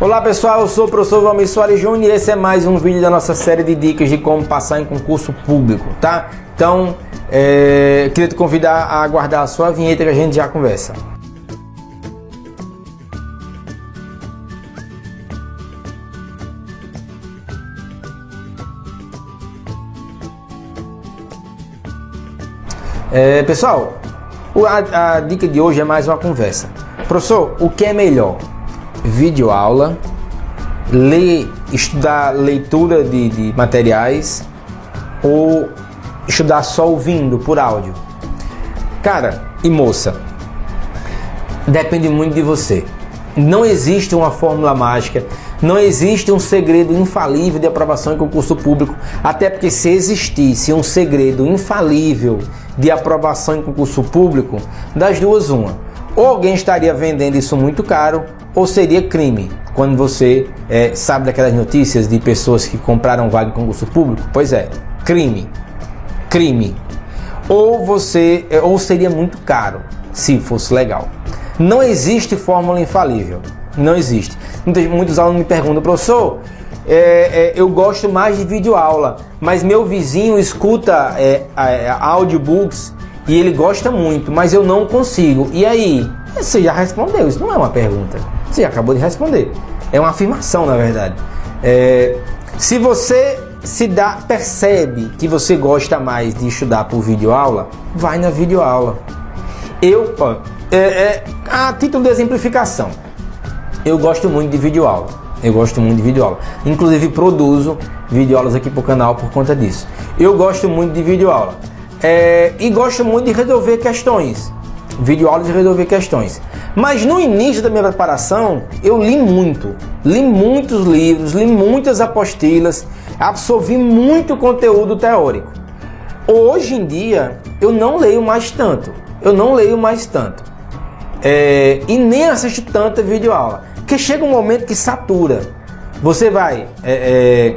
Olá pessoal, eu sou o professor Valmir Soares Júnior e esse é mais um vídeo da nossa série de dicas de como passar em concurso público, tá? Então, é, queria te convidar a aguardar a sua vinheta que a gente já conversa. É, pessoal, a, a dica de hoje é mais uma conversa. Professor, o que é melhor? Vídeo aula, ler, estudar leitura de, de materiais ou estudar só ouvindo por áudio? Cara e moça, depende muito de você. Não existe uma fórmula mágica, não existe um segredo infalível de aprovação em concurso público, até porque se existisse um segredo infalível de aprovação em concurso público, das duas uma. Ou alguém estaria vendendo isso muito caro, ou seria crime. Quando você é, sabe daquelas notícias de pessoas que compraram vaga em concurso público, pois é, crime, crime. Ou você, é, ou seria muito caro, se fosse legal. Não existe fórmula infalível, não existe. Muitos, muitos alunos me perguntam, professor, é, é, eu gosto mais de vídeo aula, mas meu vizinho escuta é, audiobooks e ele gosta muito, mas eu não consigo. E aí? Você já respondeu, isso não é uma pergunta. Você acabou de responder. É uma afirmação, na verdade. É, se você se dá, percebe que você gosta mais de estudar por videoaula, vai na videoaula. Eu, ó, é, é, a título de exemplificação, eu gosto muito de videoaula. Eu gosto muito de videoaula. Inclusive produzo videoaulas aqui pro canal por conta disso. Eu gosto muito de videoaula. É, e gosto muito de resolver questões. Videoaulas de resolver questões. Mas no início da minha preparação, eu li muito. Li muitos livros, li muitas apostilas, absorvi muito conteúdo teórico. Hoje em dia, eu não leio mais tanto. Eu não leio mais tanto. É, e nem assisto tanta videoaula. Porque chega um momento que satura. Você vai. É, é,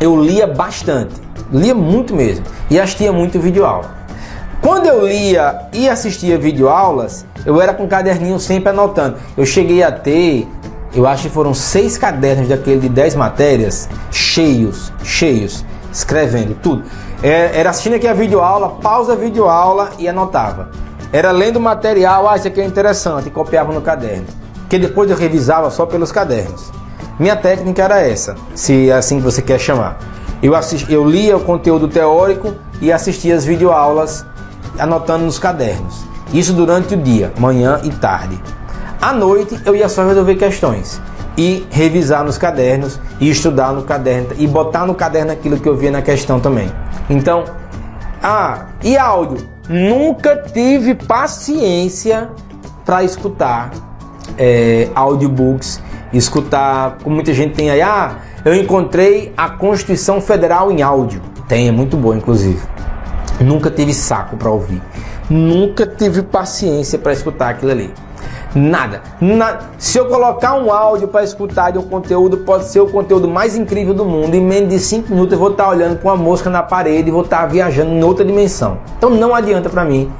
eu lia bastante, lia muito mesmo, e assistia muito videoaula. Quando eu lia e assistia videoaulas, eu era com um caderninho sempre anotando. Eu cheguei a ter, eu acho que foram seis cadernos daquele de dez matérias, cheios, cheios, escrevendo tudo. É, era assistindo aqui a videoaula, pausa a videoaula e anotava. Era lendo material, ah, isso aqui é interessante, e copiava no caderno que depois eu revisava só pelos cadernos. Minha técnica era essa, se é assim que você quer chamar. Eu, assisti, eu lia o conteúdo teórico e assistia as videoaulas anotando nos cadernos. Isso durante o dia, manhã e tarde. À noite eu ia só resolver questões e revisar nos cadernos e estudar no caderno e botar no caderno aquilo que eu via na questão também. Então, ah, e áudio? Nunca tive paciência para escutar é, audiobooks, escutar, como muita gente tem aí, ah, eu encontrei a Constituição Federal em áudio. Tem, é muito boa, inclusive. Nunca tive saco para ouvir. Nunca tive paciência para escutar aquilo ali. Nada. Na... Se eu colocar um áudio para escutar de um conteúdo, pode ser o conteúdo mais incrível do mundo. Em menos de 5 minutos eu vou estar tá olhando com uma mosca na parede e vou estar tá viajando em outra dimensão. Então não adianta para mim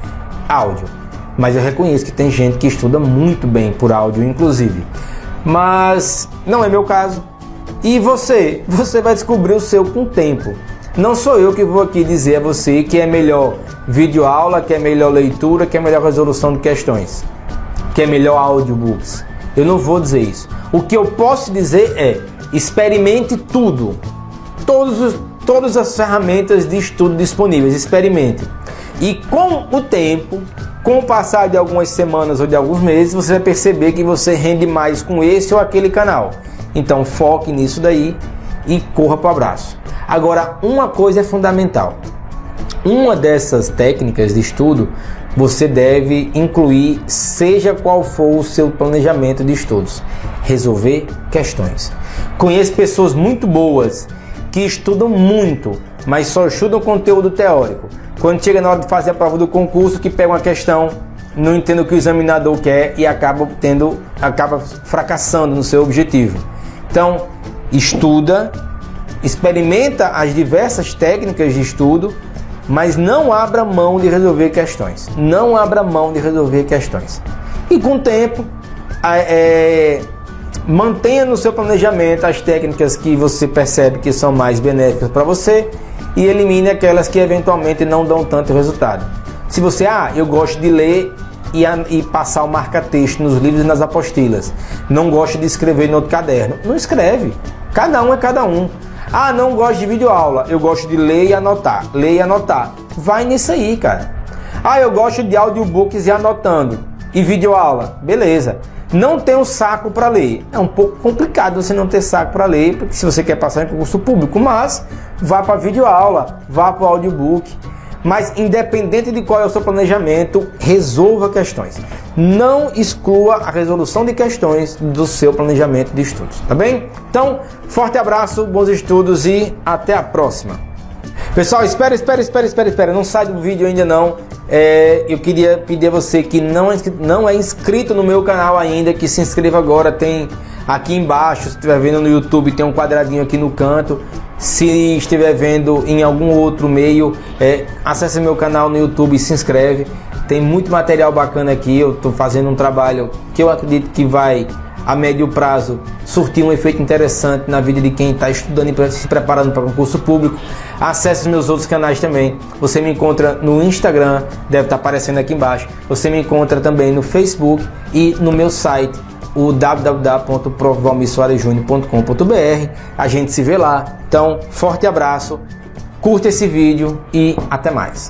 áudio mas eu reconheço que tem gente que estuda muito bem por áudio, inclusive. Mas não é meu caso. E você? Você vai descobrir o seu com o tempo. Não sou eu que vou aqui dizer a você que é melhor vídeo aula, que é melhor leitura, que é melhor resolução de questões, que é melhor audiobooks. Eu não vou dizer isso. O que eu posso dizer é: experimente tudo. Todos os, todas as ferramentas de estudo disponíveis, experimente. E com o tempo, com o passar de algumas semanas ou de alguns meses, você vai perceber que você rende mais com esse ou aquele canal. Então foque nisso daí e corra para o abraço. Agora, uma coisa é fundamental. Uma dessas técnicas de estudo você deve incluir, seja qual for o seu planejamento de estudos, resolver questões. Conheço pessoas muito boas que estudam muito, mas só estudam conteúdo teórico quando chega na hora de fazer a prova do concurso, que pega uma questão, não entende o que o examinador quer e acaba tendo, acaba fracassando no seu objetivo. Então, estuda, experimenta as diversas técnicas de estudo, mas não abra mão de resolver questões. Não abra mão de resolver questões. E com o tempo, é, mantenha no seu planejamento as técnicas que você percebe que são mais benéficas para você e elimine aquelas que eventualmente não dão tanto resultado. Se você, ah, eu gosto de ler e, e passar o marca-texto nos livros e nas apostilas, não gosto de escrever no outro caderno, não escreve. Cada um é cada um. Ah, não gosto de videoaula, eu gosto de ler e anotar. Ler e anotar. Vai nisso aí, cara. Ah, eu gosto de audiobooks e anotando. E videoaula. Beleza. Não tem um saco para ler. É um pouco complicado você não ter saco para ler, porque se você quer passar em concurso público, mas vá para videoaula, vá para o audiobook. Mas independente de qual é o seu planejamento, resolva questões. Não exclua a resolução de questões do seu planejamento de estudos, tá bem? Então, forte abraço, bons estudos e até a próxima. Pessoal, espera, espera, espera, espera, espera. Não sai do vídeo ainda não. É, eu queria pedir a você que não é, não é inscrito no meu canal ainda, que se inscreva agora. Tem aqui embaixo, se estiver vendo no YouTube, tem um quadradinho aqui no canto. Se estiver vendo em algum outro meio, é, acesse meu canal no YouTube e se inscreve. Tem muito material bacana aqui. Eu estou fazendo um trabalho que eu acredito que vai a médio prazo surtir um efeito interessante na vida de quem está estudando e se preparando para concurso público. Acesse os meus outros canais também. Você me encontra no Instagram, deve estar aparecendo aqui embaixo. Você me encontra também no Facebook e no meu site, o www.provalmissoarejunior.com.br. A gente se vê lá. Então, forte abraço, curta esse vídeo e até mais.